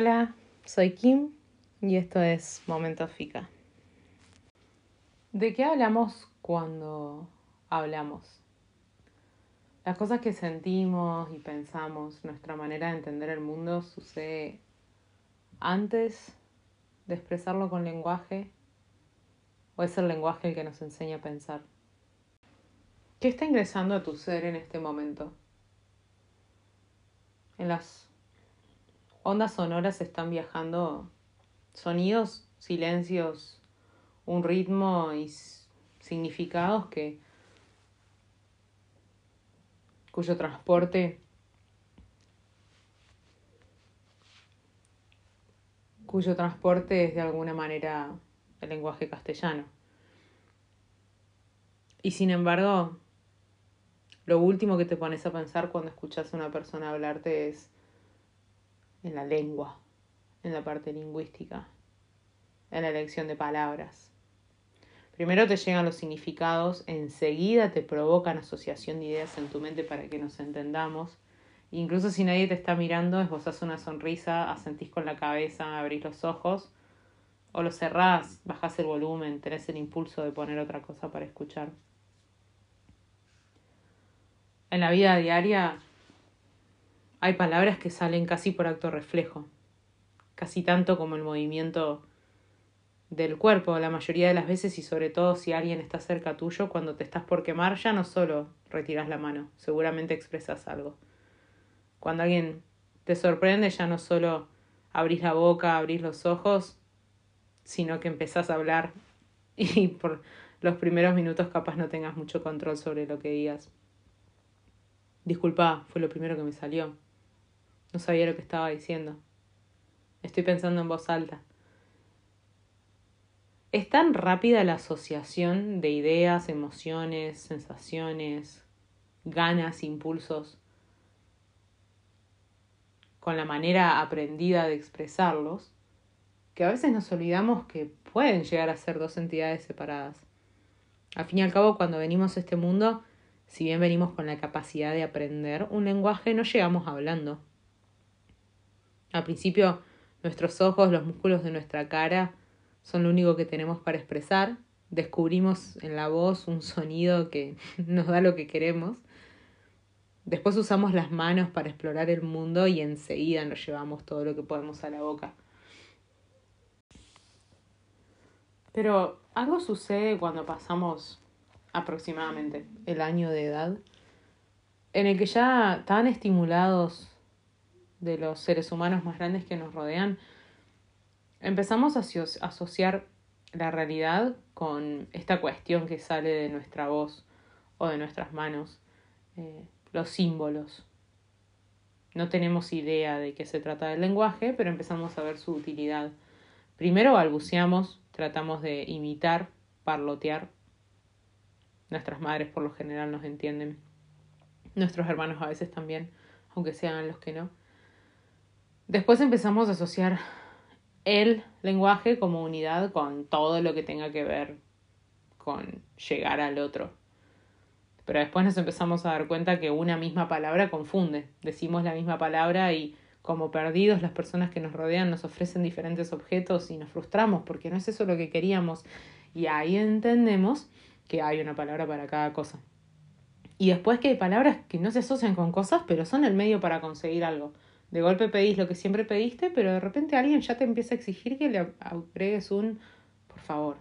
Hola, soy Kim y esto es Momento Fica. ¿De qué hablamos cuando hablamos? Las cosas que sentimos y pensamos, nuestra manera de entender el mundo sucede antes de expresarlo con lenguaje o es el lenguaje el que nos enseña a pensar. ¿Qué está ingresando a tu ser en este momento? En las ondas sonoras están viajando sonidos, silencios, un ritmo y significados que cuyo transporte cuyo transporte es de alguna manera el lenguaje castellano. Y sin embargo, lo último que te pones a pensar cuando escuchas a una persona hablarte es en la lengua, en la parte lingüística, en la elección de palabras. Primero te llegan los significados, enseguida te provocan asociación de ideas en tu mente para que nos entendamos. Incluso si nadie te está mirando, esbozas una sonrisa, asentís con la cabeza, abrís los ojos o los cerrás, bajás el volumen, tenés el impulso de poner otra cosa para escuchar. En la vida diaria hay palabras que salen casi por acto reflejo, casi tanto como el movimiento del cuerpo la mayoría de las veces y sobre todo si alguien está cerca tuyo, cuando te estás por quemar ya no solo retiras la mano, seguramente expresas algo. Cuando alguien te sorprende ya no solo abrís la boca, abrís los ojos, sino que empezás a hablar y por los primeros minutos capaz no tengas mucho control sobre lo que digas. Disculpa, fue lo primero que me salió. No sabía lo que estaba diciendo. Estoy pensando en voz alta. Es tan rápida la asociación de ideas, emociones, sensaciones, ganas, impulsos, con la manera aprendida de expresarlos, que a veces nos olvidamos que pueden llegar a ser dos entidades separadas. Al fin y al cabo, cuando venimos a este mundo, si bien venimos con la capacidad de aprender un lenguaje, no llegamos hablando. Al principio, nuestros ojos, los músculos de nuestra cara son lo único que tenemos para expresar. Descubrimos en la voz un sonido que nos da lo que queremos. Después usamos las manos para explorar el mundo y enseguida nos llevamos todo lo que podemos a la boca. Pero algo sucede cuando pasamos aproximadamente el año de edad, en el que ya tan estimulados de los seres humanos más grandes que nos rodean, empezamos a asociar la realidad con esta cuestión que sale de nuestra voz o de nuestras manos, eh, los símbolos. No tenemos idea de qué se trata del lenguaje, pero empezamos a ver su utilidad. Primero balbuceamos, tratamos de imitar, parlotear Nuestras madres por lo general nos entienden. Nuestros hermanos a veces también, aunque sean los que no. Después empezamos a asociar el lenguaje como unidad con todo lo que tenga que ver con llegar al otro. Pero después nos empezamos a dar cuenta que una misma palabra confunde. Decimos la misma palabra y como perdidos las personas que nos rodean nos ofrecen diferentes objetos y nos frustramos porque no es eso lo que queríamos. Y ahí entendemos que hay una palabra para cada cosa. Y después que hay palabras que no se asocian con cosas, pero son el medio para conseguir algo. De golpe pedís lo que siempre pediste, pero de repente alguien ya te empieza a exigir que le agregues un por favor.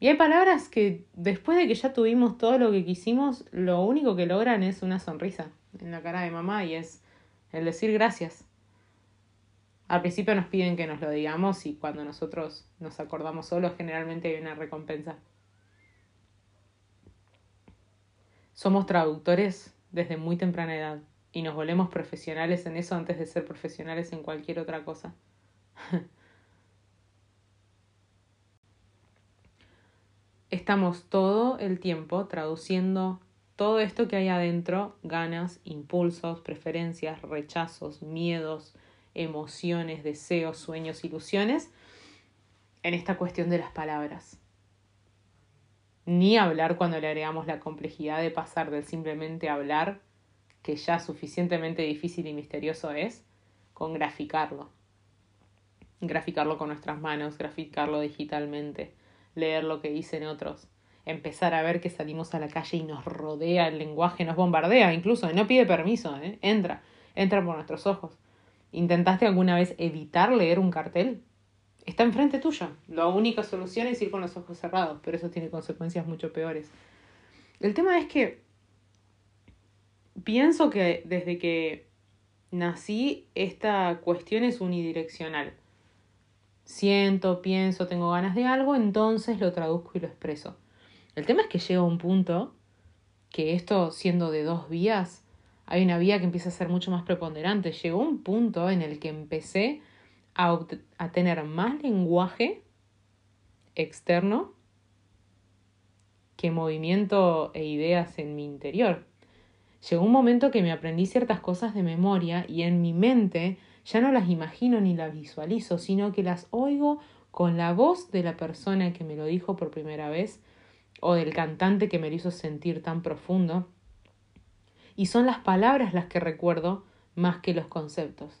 Y hay palabras que después de que ya tuvimos todo lo que quisimos, lo único que logran es una sonrisa en la cara de mamá y es el decir gracias. Al principio nos piden que nos lo digamos y cuando nosotros nos acordamos solos generalmente hay una recompensa. Somos traductores desde muy temprana edad y nos volvemos profesionales en eso antes de ser profesionales en cualquier otra cosa. Estamos todo el tiempo traduciendo todo esto que hay adentro, ganas, impulsos, preferencias, rechazos, miedos, emociones, deseos, sueños, ilusiones, en esta cuestión de las palabras. Ni hablar cuando le agregamos la complejidad de pasar del simplemente hablar, que ya suficientemente difícil y misterioso es, con graficarlo, graficarlo con nuestras manos, graficarlo digitalmente, leer lo que dicen otros, empezar a ver que salimos a la calle y nos rodea el lenguaje, nos bombardea incluso, no pide permiso, ¿eh? entra, entra por nuestros ojos. ¿Intentaste alguna vez evitar leer un cartel? Está enfrente tuyo. La única solución es ir con los ojos cerrados, pero eso tiene consecuencias mucho peores. El tema es que pienso que desde que nací esta cuestión es unidireccional. Siento, pienso, tengo ganas de algo, entonces lo traduzco y lo expreso. El tema es que llega un punto que esto siendo de dos vías, hay una vía que empieza a ser mucho más preponderante. Llegó un punto en el que empecé a, a tener más lenguaje externo que movimiento e ideas en mi interior. Llegó un momento que me aprendí ciertas cosas de memoria y en mi mente ya no las imagino ni las visualizo, sino que las oigo con la voz de la persona que me lo dijo por primera vez o del cantante que me lo hizo sentir tan profundo. Y son las palabras las que recuerdo más que los conceptos.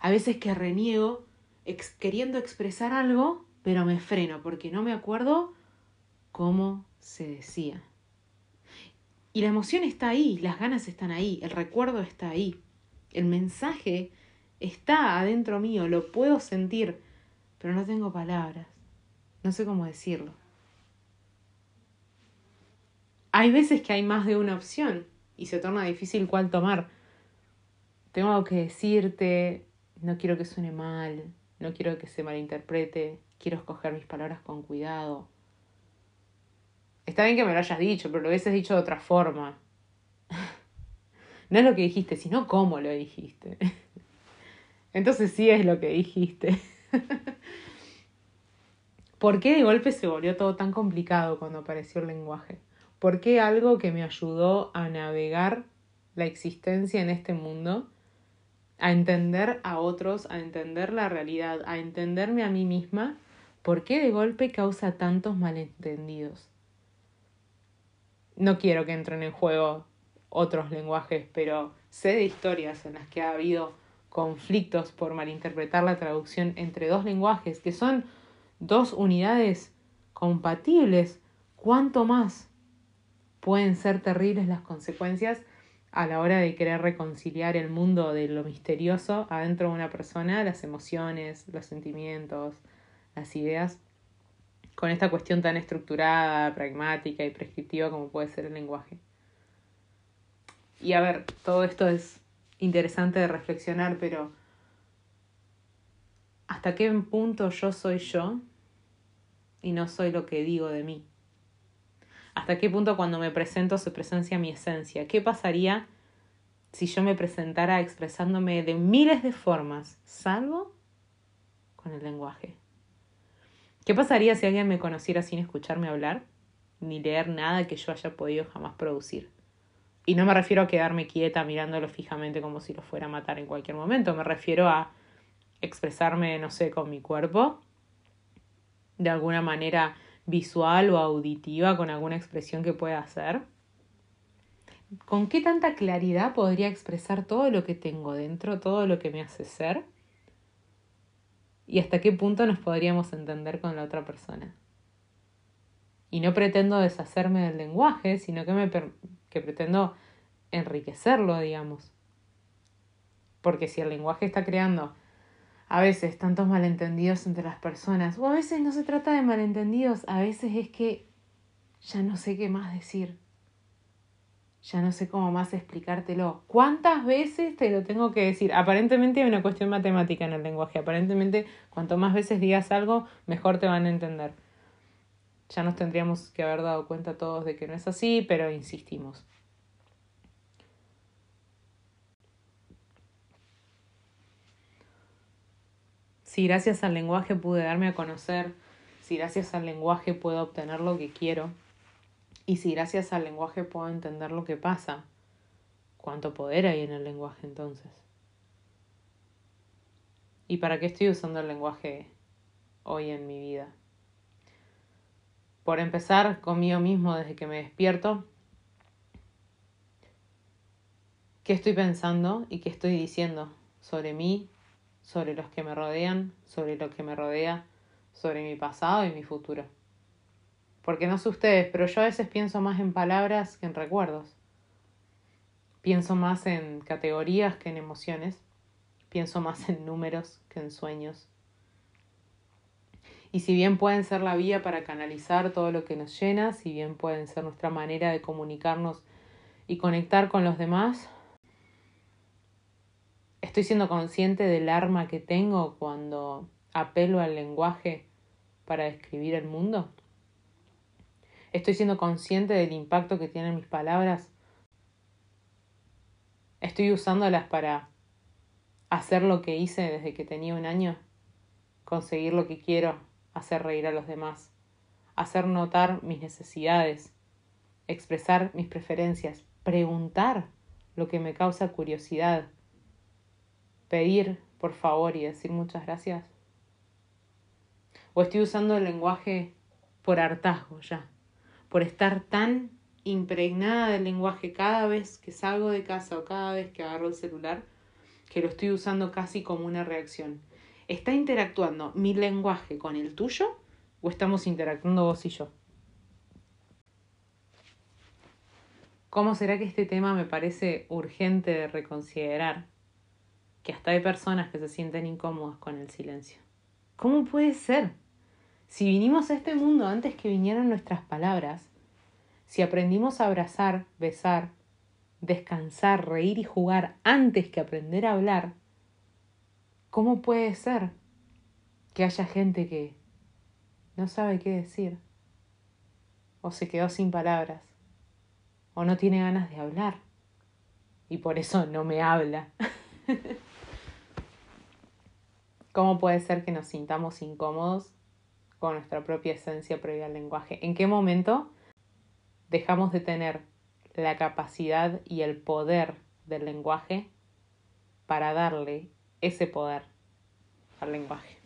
A veces que reniego queriendo expresar algo, pero me freno porque no me acuerdo cómo se decía. Y la emoción está ahí, las ganas están ahí, el recuerdo está ahí, el mensaje está adentro mío, lo puedo sentir, pero no tengo palabras, no sé cómo decirlo. Hay veces que hay más de una opción y se torna difícil cuál tomar. Tengo que decirte, no quiero que suene mal, no quiero que se malinterprete, quiero escoger mis palabras con cuidado. Está bien que me lo hayas dicho, pero lo hubieses dicho de otra forma. no es lo que dijiste, sino cómo lo dijiste. Entonces sí es lo que dijiste. ¿Por qué de golpe se volvió todo tan complicado cuando apareció el lenguaje? ¿Por qué algo que me ayudó a navegar la existencia en este mundo, a entender a otros, a entender la realidad, a entenderme a mí misma, ¿por qué de golpe causa tantos malentendidos? No quiero que entren en juego otros lenguajes, pero sé de historias en las que ha habido conflictos por malinterpretar la traducción entre dos lenguajes, que son dos unidades compatibles. ¿Cuánto más? pueden ser terribles las consecuencias a la hora de querer reconciliar el mundo de lo misterioso adentro de una persona, las emociones, los sentimientos, las ideas, con esta cuestión tan estructurada, pragmática y prescriptiva como puede ser el lenguaje. Y a ver, todo esto es interesante de reflexionar, pero ¿hasta qué punto yo soy yo y no soy lo que digo de mí? hasta qué punto cuando me presento se presencia mi esencia. ¿Qué pasaría si yo me presentara expresándome de miles de formas, salvo con el lenguaje? ¿Qué pasaría si alguien me conociera sin escucharme hablar, ni leer nada que yo haya podido jamás producir? Y no me refiero a quedarme quieta mirándolo fijamente como si lo fuera a matar en cualquier momento, me refiero a expresarme, no sé, con mi cuerpo, de alguna manera visual o auditiva con alguna expresión que pueda hacer? ¿Con qué tanta claridad podría expresar todo lo que tengo dentro, todo lo que me hace ser? ¿Y hasta qué punto nos podríamos entender con la otra persona? Y no pretendo deshacerme del lenguaje, sino que, me que pretendo enriquecerlo, digamos. Porque si el lenguaje está creando a veces tantos malentendidos entre las personas, o a veces no se trata de malentendidos, a veces es que ya no sé qué más decir, ya no sé cómo más explicártelo. ¿Cuántas veces te lo tengo que decir? Aparentemente hay una cuestión matemática en el lenguaje, aparentemente cuanto más veces digas algo, mejor te van a entender. Ya nos tendríamos que haber dado cuenta todos de que no es así, pero insistimos. si gracias al lenguaje pude darme a conocer, si gracias al lenguaje puedo obtener lo que quiero, y si gracias al lenguaje puedo entender lo que pasa, ¿cuánto poder hay en el lenguaje entonces? ¿Y para qué estoy usando el lenguaje hoy en mi vida? Por empezar conmigo mismo desde que me despierto, ¿qué estoy pensando y qué estoy diciendo sobre mí, sobre los que me rodean, sobre lo que me rodea, sobre mi pasado y mi futuro. Porque no sé ustedes, pero yo a veces pienso más en palabras que en recuerdos. Pienso más en categorías que en emociones. Pienso más en números que en sueños. Y si bien pueden ser la vía para canalizar todo lo que nos llena, si bien pueden ser nuestra manera de comunicarnos y conectar con los demás, estoy siendo consciente del arma que tengo cuando apelo al lenguaje para describir el mundo. Estoy siendo consciente del impacto que tienen mis palabras. Estoy usándolas para hacer lo que hice desde que tenía un año, conseguir lo que quiero, hacer reír a los demás, hacer notar mis necesidades, expresar mis preferencias, preguntar lo que me causa curiosidad, pedir por favor y decir muchas gracias. O estoy usando el lenguaje por hartazgo ya, por estar tan impregnada del lenguaje cada vez que salgo de casa o cada vez que agarro el celular, que lo estoy usando casi como una reacción. ¿Está interactuando mi lenguaje con el tuyo o estamos interactuando vos y yo? ¿Cómo será que este tema me parece urgente de reconsiderar? Que hasta hay personas que se sienten incómodas con el silencio. ¿Cómo puede ser? Si vinimos a este mundo antes que vinieran nuestras palabras, si aprendimos a abrazar, besar, descansar, reír y jugar antes que aprender a hablar, ¿Cómo puede ser que haya gente que no sabe qué decir? O se quedó sin palabras. O no tiene ganas de hablar. Y por eso no me habla. ¿Cómo puede ser que nos sintamos incómodos con nuestra propia esencia previa al lenguaje? ¿En qué momento dejamos de tener la capacidad y el poder del lenguaje para darle ese poder al lenguaje.